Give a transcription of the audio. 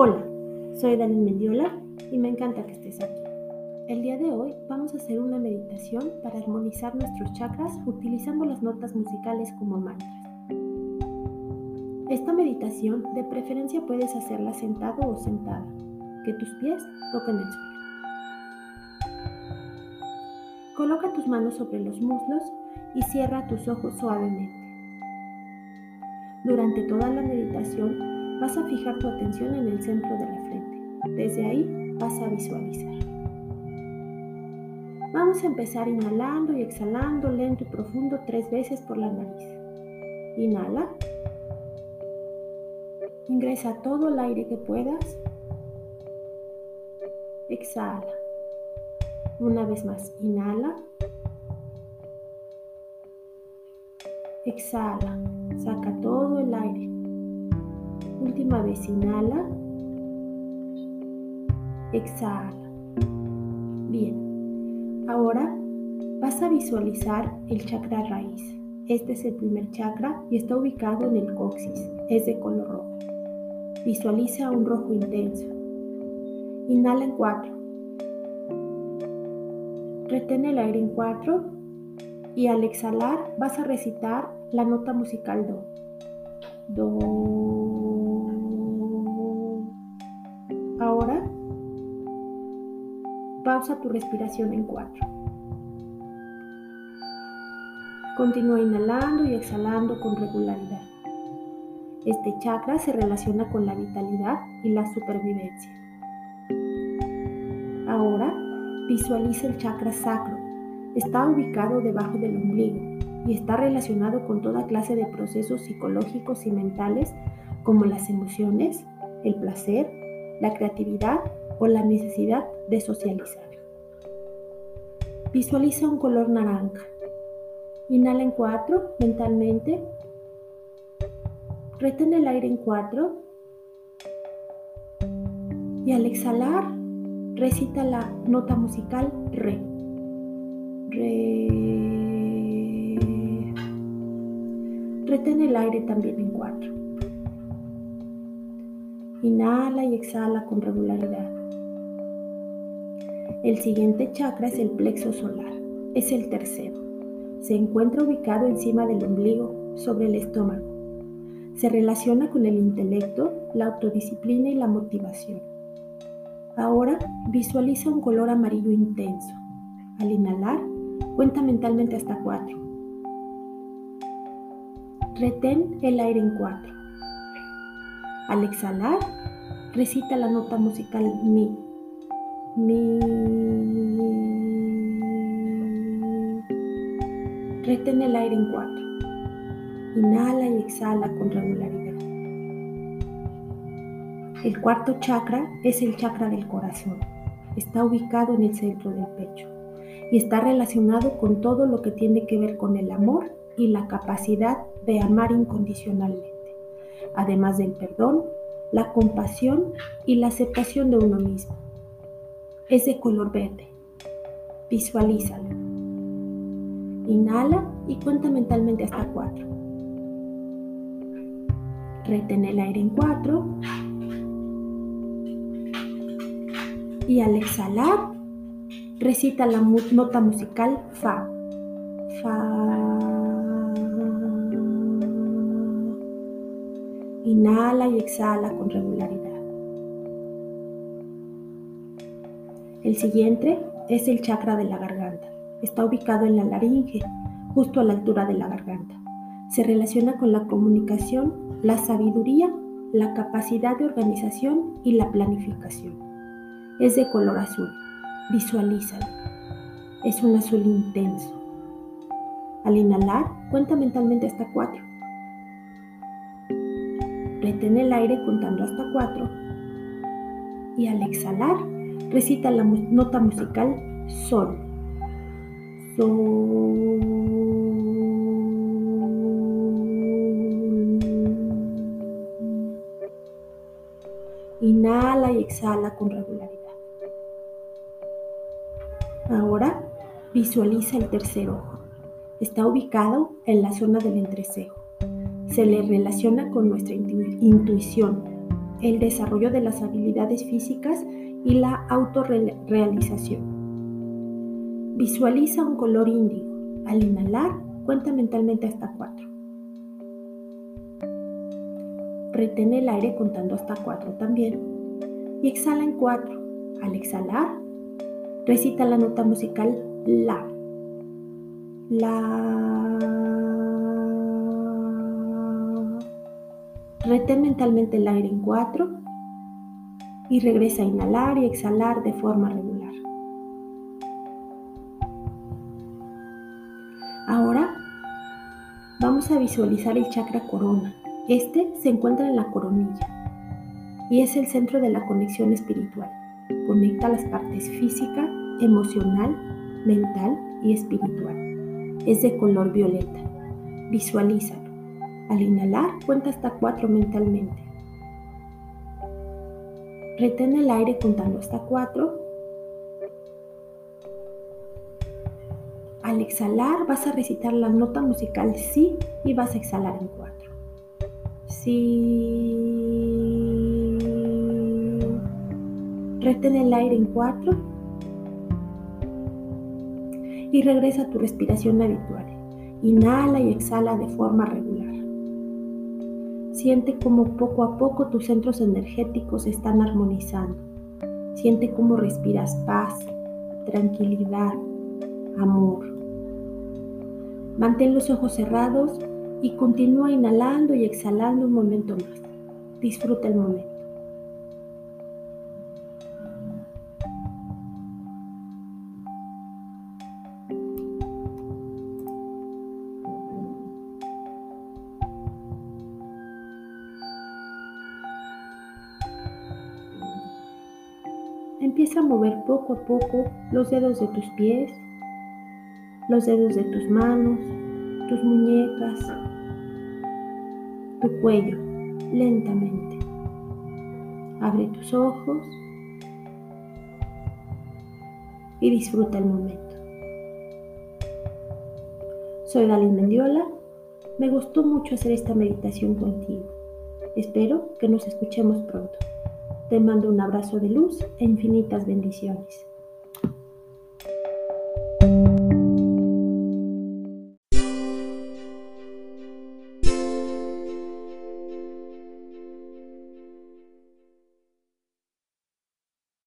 Hola, soy Daniel Mendiola y me encanta que estés aquí. El día de hoy vamos a hacer una meditación para armonizar nuestros chakras utilizando las notas musicales como mantras. Esta meditación de preferencia puedes hacerla sentado o sentada, que tus pies toquen el suelo. Coloca tus manos sobre los muslos y cierra tus ojos suavemente. Durante toda la meditación Vas a fijar tu atención en el centro de la frente. Desde ahí vas a visualizar. Vamos a empezar inhalando y exhalando lento y profundo tres veces por la nariz. Inhala. Ingresa todo el aire que puedas. Exhala. Una vez más, inhala. Exhala. Saca todo el aire. Última vez, inhala. Exhala. Bien. Ahora vas a visualizar el chakra raíz. Este es el primer chakra y está ubicado en el coxis. Es de color rojo. Visualiza un rojo intenso. Inhala en cuatro. Retén el aire en cuatro y al exhalar vas a recitar la nota musical do. Do. Pausa tu respiración en cuatro. Continúa inhalando y exhalando con regularidad. Este chakra se relaciona con la vitalidad y la supervivencia. Ahora, visualiza el chakra sacro. Está ubicado debajo del ombligo y está relacionado con toda clase de procesos psicológicos y mentales como las emociones, el placer, la creatividad o la necesidad de socializar. Visualiza un color naranja. Inhala en cuatro mentalmente. Retén el aire en cuatro. Y al exhalar, recita la nota musical re. Re. Retén el aire también en cuatro. Inhala y exhala con regularidad. El siguiente chakra es el plexo solar. Es el tercero. Se encuentra ubicado encima del ombligo, sobre el estómago. Se relaciona con el intelecto, la autodisciplina y la motivación. Ahora visualiza un color amarillo intenso. Al inhalar, cuenta mentalmente hasta cuatro. Retén el aire en cuatro. Al exhalar, recita la nota musical Mi. Mi. Retén el aire en cuatro. Inhala y exhala con regularidad. El cuarto chakra es el chakra del corazón. Está ubicado en el centro del pecho y está relacionado con todo lo que tiene que ver con el amor y la capacidad de amar incondicionalmente además del perdón, la compasión y la aceptación de uno mismo. Es de color verde. Visualízalo. Inhala y cuenta mentalmente hasta cuatro. Retén el aire en cuatro. Y al exhalar, recita la nota musical Fa. Fa. Inhala y exhala con regularidad. El siguiente es el chakra de la garganta. Está ubicado en la laringe, justo a la altura de la garganta. Se relaciona con la comunicación, la sabiduría, la capacidad de organización y la planificación. Es de color azul. Visualízalo. Es un azul intenso. Al inhalar, cuenta mentalmente hasta cuatro. Retén el aire contando hasta cuatro. Y al exhalar, recita la nota musical Sol. Sol. Inhala y exhala con regularidad. Ahora visualiza el tercer ojo. Está ubicado en la zona del entrecejo se le relaciona con nuestra intuición, el desarrollo de las habilidades físicas y la autorrealización. Visualiza un color índigo. Al inhalar, cuenta mentalmente hasta cuatro. Retén el aire contando hasta cuatro también. Y exhala en cuatro. Al exhalar, recita la nota musical La. La. Retén mentalmente el aire en cuatro y regresa a inhalar y exhalar de forma regular. Ahora vamos a visualizar el chakra corona. Este se encuentra en la coronilla y es el centro de la conexión espiritual. Conecta las partes física, emocional, mental y espiritual. Es de color violeta. Visualízalo. Al inhalar, cuenta hasta cuatro mentalmente. Retén el aire contando hasta cuatro. Al exhalar vas a recitar la nota musical Si y vas a exhalar en cuatro. Si. Retén el aire en cuatro. Y regresa a tu respiración habitual. Inhala y exhala de forma regular. Siente cómo poco a poco tus centros energéticos están armonizando. Siente cómo respiras paz, tranquilidad, amor. Mantén los ojos cerrados y continúa inhalando y exhalando un momento más. Disfruta el momento. Empieza a mover poco a poco los dedos de tus pies, los dedos de tus manos, tus muñecas, tu cuello, lentamente. Abre tus ojos y disfruta el momento. Soy Dalí Mendiola. Me gustó mucho hacer esta meditación contigo. Espero que nos escuchemos pronto. Te mando un abrazo de luz e infinitas bendiciones.